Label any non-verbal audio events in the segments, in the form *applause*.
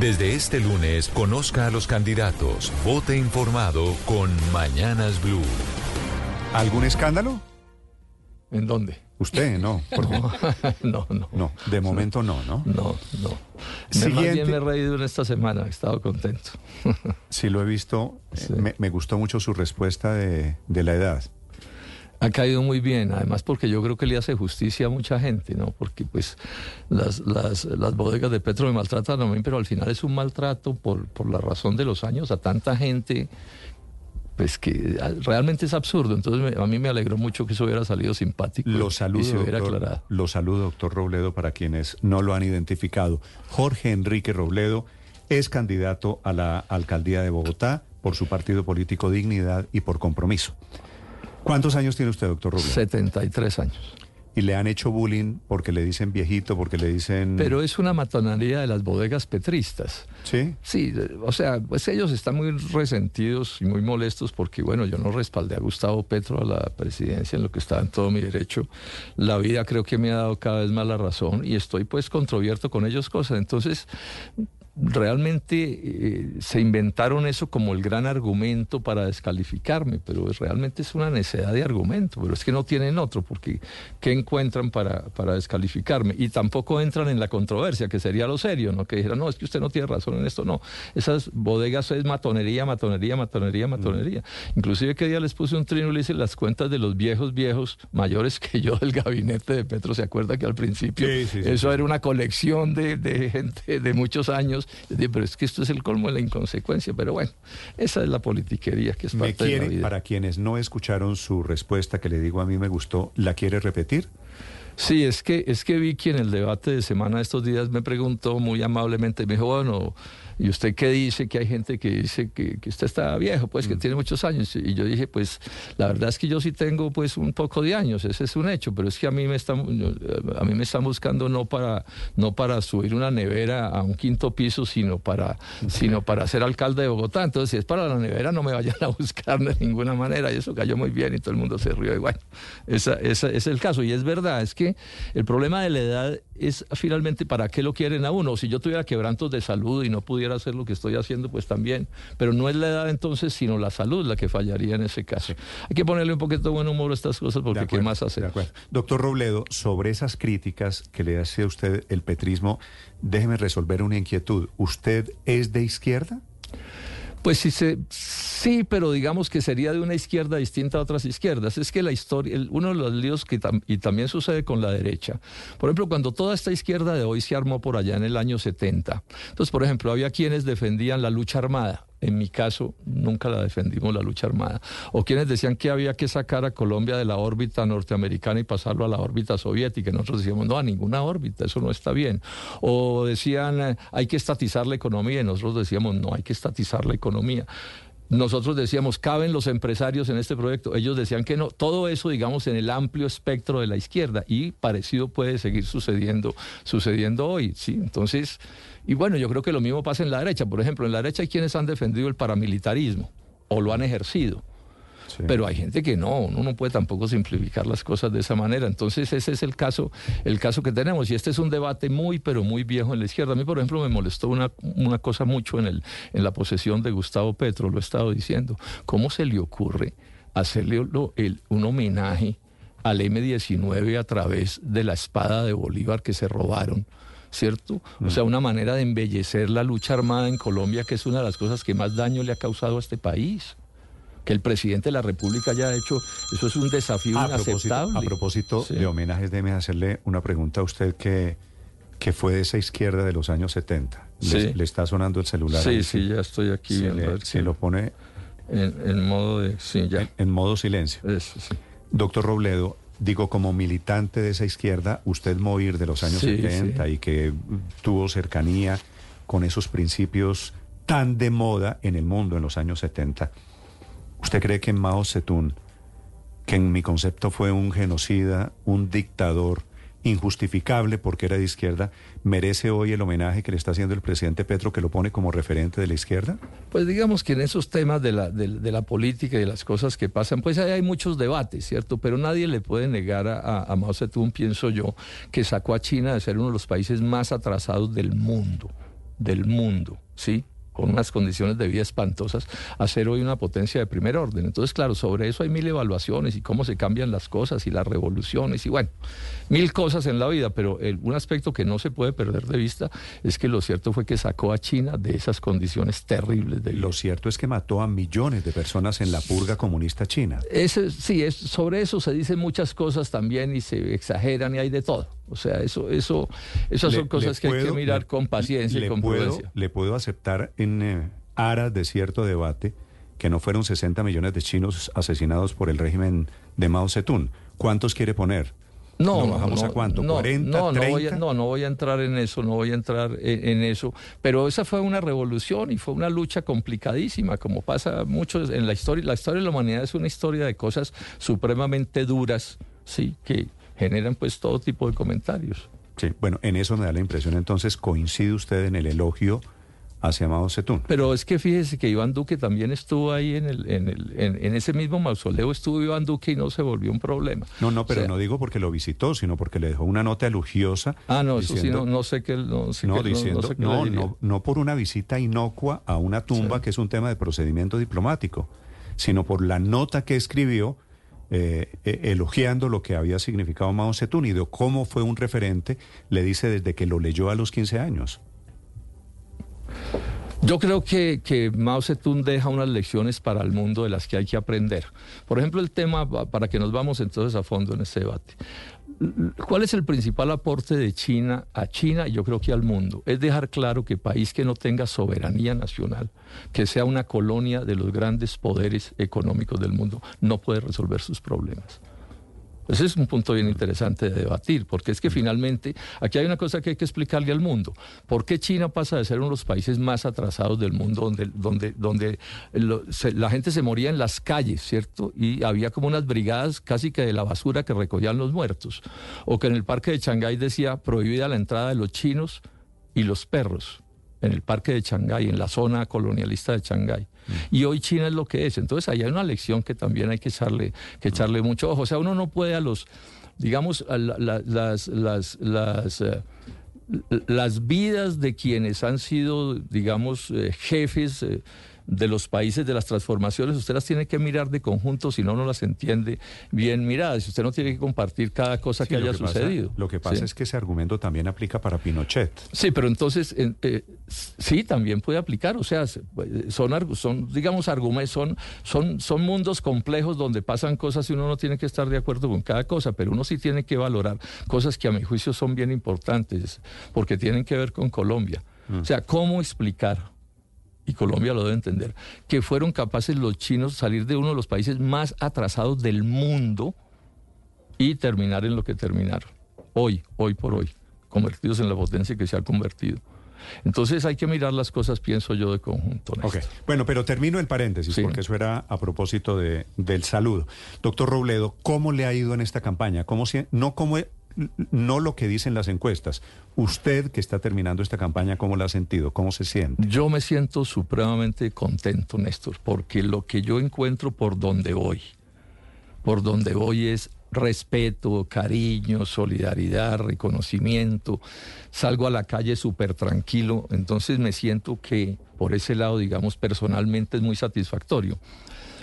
Desde este lunes, conozca a los candidatos, vote informado con Mañanas Blue. ¿Algún escándalo? ¿En dónde? Usted, no. *laughs* No, no, no. de momento no, ¿no? No, no. Siguiente. Más bien me he reído en esta semana, he estado contento. Sí, lo he visto. *laughs* Me, me, gustó mucho su respuesta de, de la edad. Ha caído muy bien, además porque yo creo que le hace justicia a mucha gente, ¿no? Porque pues las, las, las bodegas de Petro me maltratan a mí, pero al final es un maltrato por, por la razón de los años a tanta gente pues que realmente es absurdo. Entonces a mí me alegró mucho que eso hubiera salido simpático lo saludo, y se hubiera aclarado. Lo saludo, doctor Robledo, para quienes no lo han identificado. Jorge Enrique Robledo es candidato a la alcaldía de Bogotá por su partido político Dignidad y por compromiso. ¿Cuántos años tiene usted, doctor Rubio? 73 años. ¿Y le han hecho bullying porque le dicen viejito, porque le dicen...? Pero es una matonería de las bodegas petristas. ¿Sí? Sí, o sea, pues ellos están muy resentidos y muy molestos porque, bueno, yo no respaldé a Gustavo Petro a la presidencia en lo que estaba en todo mi derecho. La vida creo que me ha dado cada vez más la razón y estoy pues controvierto con ellos cosas. Entonces, realmente eh, se inventaron eso como el gran argumento para descalificarme, pero realmente es una necedad de argumento, pero es que no tienen otro, porque ¿qué encuentran para, para descalificarme? Y tampoco entran en la controversia, que sería lo serio, ¿no? Que dijeran, no, es que usted no tiene razón en esto, no. Esas bodegas es matonería, matonería, matonería, matonería. Inclusive que día les puse un trino y le hice las cuentas de los viejos, viejos, mayores que yo del gabinete de Petro, ¿se acuerda que al principio eso era una colección de, de gente de muchos años? Pero es que esto es el colmo de la inconsecuencia. Pero bueno, esa es la politiquería que es parte de la vida. Para quienes no escucharon su respuesta, que le digo a mí me gustó, ¿la quiere repetir? Sí, es que, es que Vicky en el debate de semana de estos días me preguntó muy amablemente, me dijo, bueno, ¿y usted qué dice? Que hay gente que dice que, que usted está viejo, pues que mm. tiene muchos años. Y yo dije, pues la verdad es que yo sí tengo pues un poco de años, ese es un hecho, pero es que a mí me están, a mí me están buscando no para, no para subir una nevera a un quinto piso, sino para, sino para ser alcalde de Bogotá. Entonces, si es para la nevera, no me vayan a buscar de ninguna manera. Y eso cayó muy bien y todo el mundo se rió. Y bueno, ese es el caso. Y es verdad, es que el problema de la edad es finalmente para qué lo quieren a uno. Si yo tuviera quebrantos de salud y no pudiera hacer lo que estoy haciendo, pues también. Pero no es la edad entonces, sino la salud la que fallaría en ese caso. Hay que ponerle un poquito de buen humor a estas cosas porque ¿qué más hacer? Doctor Robledo, sobre esas críticas que le hace a usted el petrismo, déjeme resolver una inquietud. ¿Usted es de izquierda? Pues sí, se, sí, pero digamos que sería de una izquierda distinta a otras izquierdas. Es que la historia, uno de los líos que y también sucede con la derecha. Por ejemplo, cuando toda esta izquierda de hoy se armó por allá en el año 70. Entonces, por ejemplo, había quienes defendían la lucha armada en mi caso, nunca la defendimos la lucha armada. O quienes decían que había que sacar a Colombia de la órbita norteamericana y pasarlo a la órbita soviética. Nosotros decíamos, no, a ninguna órbita, eso no está bien. O decían, hay que estatizar la economía. Y nosotros decíamos, no, hay que estatizar la economía nosotros decíamos, caben los empresarios en este proyecto. Ellos decían que no. Todo eso, digamos, en el amplio espectro de la izquierda. Y parecido puede seguir sucediendo, sucediendo hoy. ¿sí? Entonces, y bueno, yo creo que lo mismo pasa en la derecha. Por ejemplo, en la derecha hay quienes han defendido el paramilitarismo o lo han ejercido. Pero hay gente que no, uno no puede tampoco simplificar las cosas de esa manera. Entonces ese es el caso, el caso que tenemos. Y este es un debate muy, pero muy viejo en la izquierda. A mí, por ejemplo, me molestó una, una cosa mucho en, el, en la posesión de Gustavo Petro, lo he estado diciendo. ¿Cómo se le ocurre hacerle el, un homenaje al M-19 a través de la espada de Bolívar que se robaron? ¿cierto? O sea, una manera de embellecer la lucha armada en Colombia, que es una de las cosas que más daño le ha causado a este país que el presidente de la República haya hecho, eso es un desafío inaceptable. a propósito de homenajes, déjeme hacerle una pregunta a usted que, que fue de esa izquierda de los años 70. Le, está sonando el celular. Sí, sí, ya estoy aquí. Se, lo pone... En, modo de... Sí, ya. En, modo silencio. Doctor Robledo, digo, como militante de esa izquierda, usted morir de los años 70 y que tuvo cercanía con esos principios tan de moda en el mundo en los años 70. ¿Usted cree que Mao Zedong, que en mi concepto fue un genocida, un dictador injustificable porque era de izquierda, merece hoy el homenaje que le está haciendo el presidente Petro, que lo pone como referente de la izquierda? Pues digamos que en esos temas de la, de, la política y de las cosas que pasan, pues ahí hay muchos debates, ¿cierto? Pero nadie le puede negar a, a Mao Zedong, pienso yo, que sacó a China de ser uno de los países más atrasados del mundo del mundo, ¿sí? Con unas condiciones de vida espantosas, a ser hoy una potencia de primer orden. Entonces, claro, sobre eso hay mil evaluaciones y cómo se cambian las cosas y las revoluciones y bueno, mil cosas en la vida, pero un aspecto que no se puede perder de vista es que lo cierto fue que sacó a China de esas condiciones terribles de vida. Lo cierto es que mató a millones de personas en la purga comunista china. Ese, sí, es, sobre eso se dicen muchas cosas también y se exageran y hay de todo. O sea, eso, eso, esas son cosas que hay que mirar con paciencia y con prudencia. Le puedo aceptar en eh, aras de cierto debate que no fueron 60 millones de chinos asesinados por el régimen de Mao Zedong. ¿Cuántos quiere poner? No, no bajamos a cuánto? No, 40, no, no, voy a, no, no voy a entrar en eso, no voy a entrar en, eso. Pero esa fue una revolución y fue una lucha complicadísima, como pasa mucho en la historia. La historia de la humanidad es una historia de cosas supremamente duras, sí, que generan pues todo tipo de comentarios. Sí, bueno, en eso me da la impresión entonces, coincide usted en el elogio hacia Mao Zedong. Pero es que fíjese que Iván Duque también estuvo ahí en, el, en, el, en, ese mismo mausoleo, estuvo Iván Duque y no se volvió un problema. No, no, pero no digo porque lo visitó, sino porque le dejó una nota elogiosa. Ah, no, eso sí, no, sé qué... No, sé no, diciendo, no, no, no, por una visita inocua a una tumba, que es un tema de procedimiento diplomático, sino por la nota que escribió eh, eh, elogiando lo que había significado Mao Zedong y de cómo fue un referente, le dice desde que lo leyó a los 15 años. Yo creo que, que, Mao Zedong deja unas lecciones para el mundo de las que hay que aprender. Por ejemplo, el tema, para que nos vamos entonces a fondo en este debate. ¿Cuál es el principal aporte de China a China y yo creo que al mundo? Es dejar claro que país que no tenga soberanía nacional, que sea una colonia de los grandes poderes económicos del mundo, no puede resolver sus problemas. Ese es un punto bien interesante de debatir, porque es que finalmente aquí hay una cosa que hay que explicarle al mundo. ¿Por qué China pasa de ser uno de los países más atrasados del mundo, donde, donde, donde la gente se moría en las calles, ¿cierto? Y había como unas brigadas casi que de la basura que recogían los muertos. O que en el parque de Shanghái decía prohibida la entrada de los chinos y los perros en el parque de Shanghái, en la zona colonialista de Shanghái. Mm. Y hoy China es lo que es. Entonces ahí hay una lección que también hay que echarle, que echarle mucho ojo. O sea, uno no puede a los, digamos, a las, las, las, eh, las vidas de quienes han sido, digamos, eh, jefes. Eh, de los países de las transformaciones, usted las tiene que mirar de conjunto, si no, no las entiende bien miradas. Usted no tiene que compartir cada cosa que haya sucedido. lo que pasa es que ese argumento también aplica para Pinochet. Sí, pero entonces, eh, sí, también puede aplicar. O sea, son, son digamos, argumentos, son, son, son mundos complejos donde pasan cosas y uno no tiene que estar de acuerdo con cada cosa, pero uno sí tiene que valorar cosas que a mi juicio son bien importantes, porque tienen que ver con Colombia. Mm. O sea, ¿cómo explicar? Y Colombia lo debe entender, que fueron capaces los chinos salir de uno de los países más atrasados del mundo y terminar en lo que terminaron. Hoy, hoy por hoy, convertidos en la potencia que se ha convertido. Entonces hay que mirar las cosas, pienso yo, de conjunto. Bueno, pero termino el paréntesis, porque eso era a propósito de, del saludo. Doctor Robledo, ¿cómo le ha ido en esta campaña? ¿Cómo no cómo no lo que dicen las encuestas. Usted que está terminando esta campaña, ¿cómo la ha sentido? ¿Cómo se siente? Yo me siento supremamente contento, Néstor, porque lo que yo encuentro por donde voy, por donde voy es respeto, cariño, solidaridad, reconocimiento. Salgo a la calle súper tranquilo, entonces me siento que por ese lado, digamos, personalmente es muy satisfactorio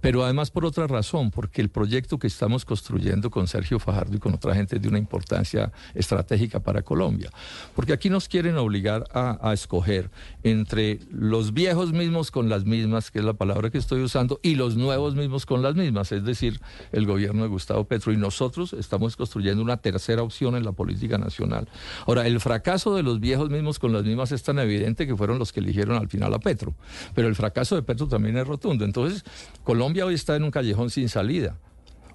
pero además por otra razón, porque el proyecto que estamos construyendo con Sergio Fajardo y con otra gente es de una importancia estratégica para Colombia, porque aquí nos quieren obligar a, escoger entre los viejos mismos con las mismas, que es la palabra que estoy usando, y los nuevos mismos con las mismas, es decir, el gobierno de Gustavo Petro. Y nosotros estamos construyendo una tercera opción en la política nacional. Ahora, el fracaso de los viejos mismos con las mismas es tan evidente que fueron los que eligieron al final a Petro, pero el fracaso de Petro también es rotundo. Entonces, Colombia Colombia hoy está en un callejón sin salida.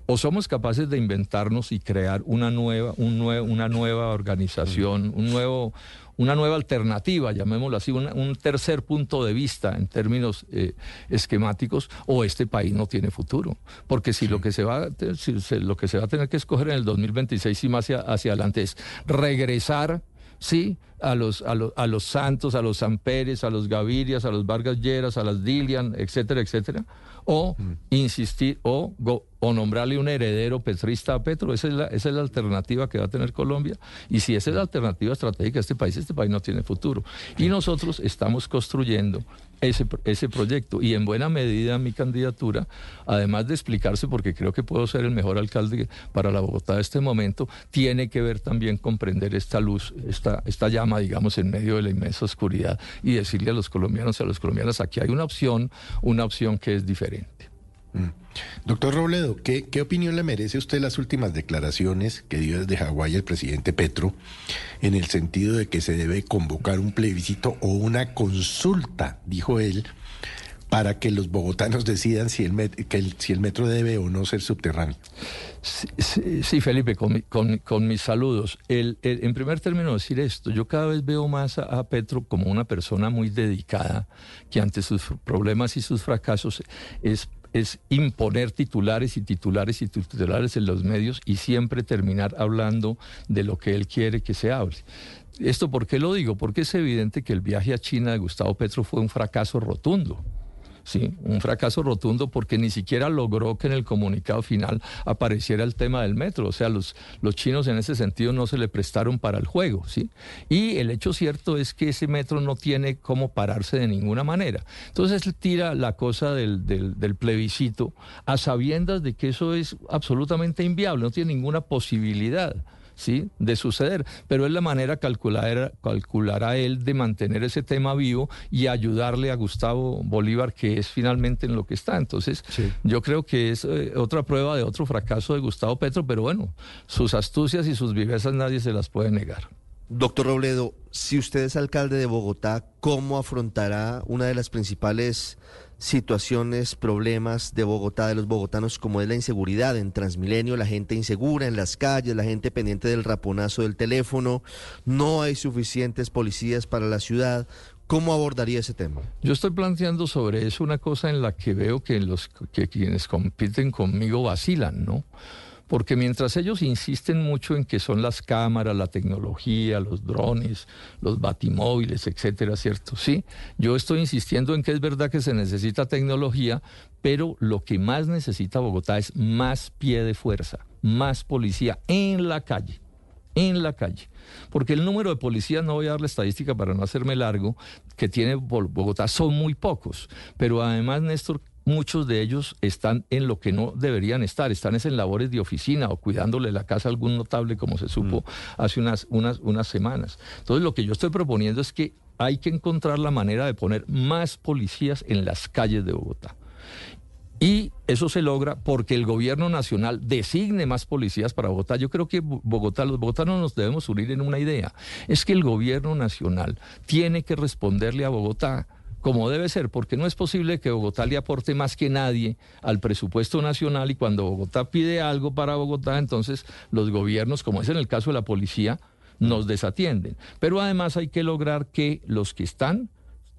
O somos capaces de inventarnos y crear una nueva, un una nueva organización, un nuevo, una nueva alternativa, llamémoslo así, un, tercer punto de vista en términos eh, esquemáticos, o este país no tiene futuro. Porque si, lo, que se va, lo que se va a tener que escoger en el 2026 y más hacia, hacia adelante es regresar sí, a los, a los, a los Santos, a los Amperes, a los Gavirias, a los Vargas Lleras, a las Dilian, etcétera, etcétera, o mm. insistir, o, o nombrarle un heredero petrista a Petro. Esa es, la, esa es la alternativa que va a tener Colombia. Y si esa es la alternativa estratégica de este país, este país no tiene futuro. Y nosotros estamos construyendo ese, ese proyecto. Y en buena medida mi candidatura, además de explicarse, porque creo que puedo ser el mejor alcalde para la Bogotá de este momento, tiene que ver también comprender esta luz, esta, esta llama, digamos, en medio de la inmensa oscuridad y decirle a los colombianos y a los colombianas, aquí hay una opción, una opción que es diferente. Mm. Doctor Robledo, ¿qué, opinión le merece usted las últimas declaraciones que dio desde Hawái el presidente Petro en el sentido de que se debe convocar un plebiscito o una consulta, dijo él, para que los bogotanos decidan si el, que si el metro debe o no ser subterráneo? Sí, Felipe, con, mis saludos. en primer término, decir esto, yo cada vez veo más a, Petro como una persona muy dedicada, que ante sus problemas y sus fracasos es es imponer titulares y titulares y titulares en los medios y siempre terminar hablando de lo que él quiere que se hable. ¿Esto por qué lo digo? Porque es evidente que el viaje a China de Gustavo Petro fue un fracaso rotundo. ¿Sí? Un fracaso rotundo porque ni siquiera logró que en el comunicado final apareciera el tema del metro. O sea, los, los chinos en ese sentido no se le prestaron para el juego, ¿sí? Y el hecho cierto es que ese metro no tiene cómo pararse de ninguna manera. Entonces tira la cosa del, del, del plebiscito a sabiendas de que eso es absolutamente inviable, no tiene ninguna posibilidad. ¿Sí? de suceder, pero es la manera calcular, calculará él de mantener ese tema vivo y ayudarle a Gustavo Bolívar, que es finalmente en lo que está. Entonces, yo creo que es eh, otra prueba de otro fracaso de Gustavo Petro, pero bueno, sus astucias y sus vivezas nadie se las puede negar. Doctor Robledo, si usted es alcalde de Bogotá, ¿cómo afrontará una de las principales situaciones, problemas de Bogotá, de los bogotanos, como es la inseguridad en Transmilenio, la gente insegura en las calles, la gente pendiente del raponazo del teléfono, no hay suficientes policías para la ciudad. ¿Cómo abordaría ese tema? Yo estoy planteando sobre eso una cosa en la que veo que los que quienes compiten conmigo vacilan, ¿no? Porque mientras ellos insisten mucho en que son las cámaras, la tecnología, los drones, los batimóviles, etcétera, ¿cierto? Sí, yo estoy insistiendo en que es verdad que se necesita tecnología, pero lo que más necesita Bogotá es más pie de fuerza, más policía en la calle en la calle. Porque el número de policías, no voy a dar la estadística para no hacerme largo, que tiene Bogotá son muy pocos. Pero además, Néstor, muchos de ellos están en lo que no deberían estar, están en labores de oficina o cuidándole la casa a algún notable, como se supo mm. hace unas, unas, unas semanas. Entonces, lo que yo estoy proponiendo es que hay que encontrar la manera de poner más policías en las calles de Bogotá. Y eso se logra porque el gobierno nacional designe más policías para Bogotá. Yo creo que Bogotá, los bogotanos nos debemos unir en una idea. Es que el gobierno nacional tiene que responderle a Bogotá como debe ser, porque no es posible que Bogotá le aporte más que nadie al presupuesto nacional y cuando Bogotá pide algo para Bogotá, entonces los gobiernos, como es en el caso de la policía, nos desatienden. Pero además hay que lograr que los que están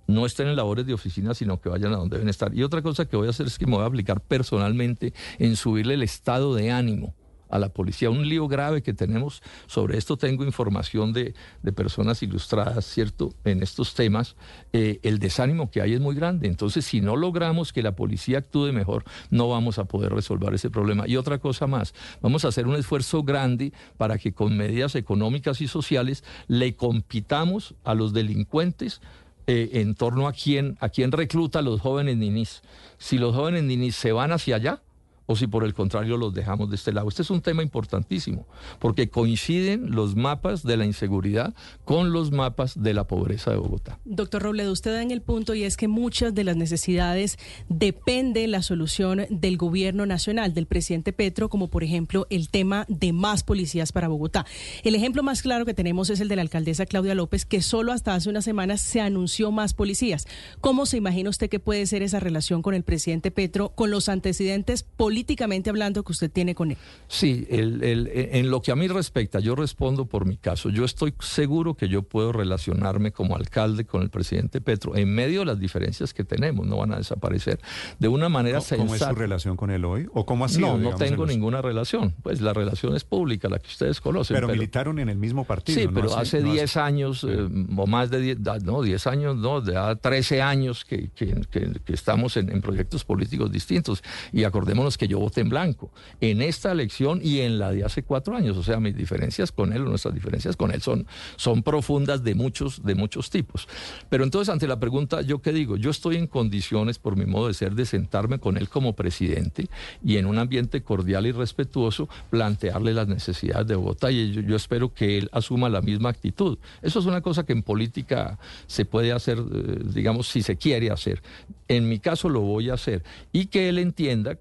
no estén en labores de oficina, sino que vayan a donde deben estar. Y otra cosa que voy a hacer es que me voy a aplicar personalmente en subirle el estado de ánimo a la policía. Un lío grave que tenemos sobre esto, tengo información de, personas ilustradas, ¿cierto?, en estos temas. Eh, el desánimo que hay es muy grande. Entonces, si no logramos que la policía actúe mejor, no vamos a poder resolver ese problema. Y otra cosa más, vamos a hacer un esfuerzo grande para que con medidas económicas y sociales le compitamos a los delincuentes eh, en torno a quién, a quién recluta a los jóvenes ninis. Si los jóvenes ninis se van hacia allá, o si por el contrario los dejamos de este lado. Este es un tema importantísimo, porque coinciden los mapas de la inseguridad con los mapas de la pobreza de Bogotá. Doctor Robledo, usted da en el punto y es que muchas de las necesidades depende la solución del gobierno nacional, del presidente Petro, como por ejemplo el tema de más policías para Bogotá. El ejemplo más claro que tenemos es el de la alcaldesa Claudia López, que solo hasta hace unas semanas se anunció más policías. ¿Cómo se imagina usted que puede ser esa relación con el presidente Petro, con los antecedentes políticos? Políticamente hablando que usted tiene con él. Sí, en lo que a mí respecta, yo respondo por mi caso. Yo estoy seguro que yo puedo relacionarme como alcalde con el presidente Petro en medio de las diferencias que tenemos, no van a desaparecer, de una manera ¿Cómo, ¿Cómo es su relación con él hoy? ¿O cómo ha sido? No, no tengo ninguna relación. Pues la relación es pública, la que ustedes conocen. Pero, militaron en el mismo partido. Sí, pero hace 10 años, eh, o más de 10, no, 10 años, no, de 13 años que, que, que, estamos en, en proyectos políticos distintos. Y acordémonos que yo voté en blanco en esta elección y en la de hace cuatro años. O sea, mis diferencias con él o nuestras diferencias con él son, son profundas de muchos, de muchos tipos. Pero entonces, ante la pregunta, ¿yo qué digo? Yo estoy en condiciones, por mi modo de ser, de sentarme con él como presidente y en un ambiente cordial y respetuoso plantearle las necesidades de Bogotá y yo, yo espero que él asuma la misma actitud. Eso es una cosa que en política se puede hacer, eh, digamos, si se quiere hacer. En mi caso lo voy a hacer y que él entienda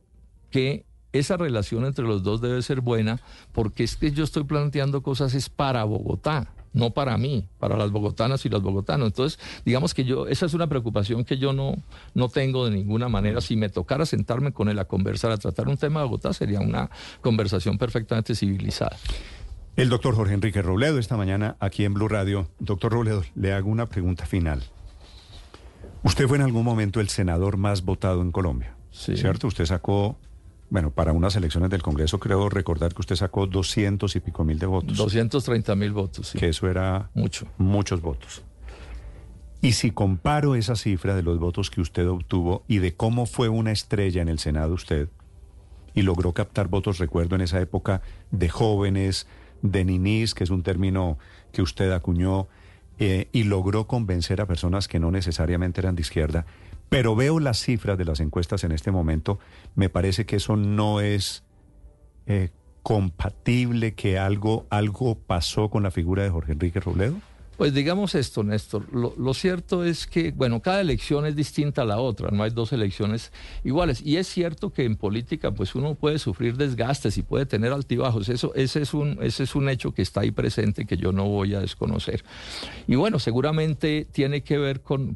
que esa relación entre los dos debe ser buena, porque es que yo estoy planteando cosas es para Bogotá, no para mí, para las bogotanas y los bogotanos. Entonces, digamos que yo, esa es una preocupación que yo no, no tengo de ninguna manera. Si me tocara sentarme con él a conversar, a tratar un tema de Bogotá, sería una conversación perfectamente civilizada. El doctor Jorge Enrique Robledo, esta mañana aquí en Blue Radio. Doctor Robledo, le hago una pregunta final. Usted fue en algún momento el senador más votado en Colombia, ¿cierto? Usted sacó bueno, para unas elecciones del Congreso creo recordar que usted sacó 200 y pico mil de votos. 230 mil votos, sí. Que eso era mucho. Muchos votos. Y si comparo esa cifra de los votos que usted obtuvo y de cómo fue una estrella en el Senado usted, y logró captar votos, recuerdo en esa época, de jóvenes, de ninis, que es un término que usted acuñó, eh, y logró convencer a personas que no necesariamente eran de izquierda, pero veo las cifras de las encuestas en este momento, me parece que eso no es eh, compatible, que algo, algo pasó con la figura de Jorge Enrique Robledo. Pues digamos esto, Néstor. Lo, cierto es que, bueno, cada elección es distinta a la otra, no hay dos elecciones iguales. Y es cierto que en política, pues uno puede sufrir desgastes y puede tener altibajos. Eso, ese, es un, ese es un hecho que está ahí presente que yo no voy a desconocer. Y bueno, seguramente tiene que ver con,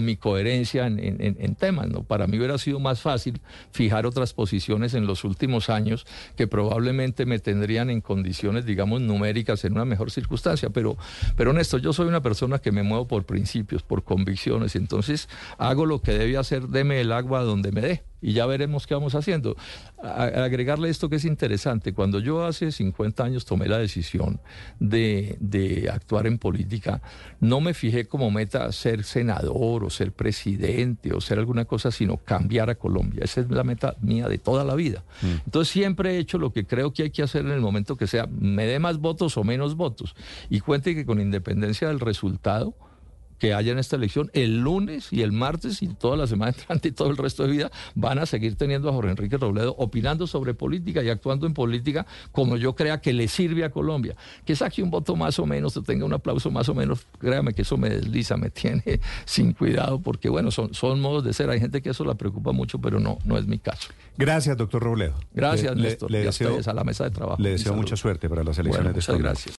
mi coherencia en, en, temas, ¿no? Para mí hubiera sido más fácil fijar otras posiciones en los últimos años que probablemente me tendrían en condiciones, digamos, numéricas en una mejor circunstancia. Pero, pero Néstor, yo soy una persona que me muevo por principios, por convicciones, entonces hago lo que debe hacer, deme el agua donde me dé y ya veremos qué vamos haciendo. agregarle esto que es interesante, cuando yo hace 50 años tomé la decisión de, de, actuar en política, no me fijé como meta ser senador o ser presidente o ser alguna cosa, sino cambiar a Colombia. Esa es la meta mía de toda la vida. Mm. Entonces siempre he hecho lo que creo que hay que hacer en el momento que sea, me dé más votos o menos votos. Y cuente que con independencia del resultado, que haya en esta elección, el lunes y el martes y toda la semana *laughs* entrante y todo el resto de vida van a seguir teniendo a Jorge Enrique Robledo opinando sobre política y actuando en política como yo crea que le sirve a Colombia. Que saque un voto más o menos, que tenga un aplauso más o menos, créame que eso me desliza, me *laughs* tiene sin cuidado, porque bueno, son, son modos de ser. Hay gente que eso la preocupa mucho, pero no, no es mi caso. Gracias, doctor Robledo. Gracias, Néstor. Le, deseo, a la mesa de trabajo. Le deseo mucha suerte para las elecciones de Muchas gracias.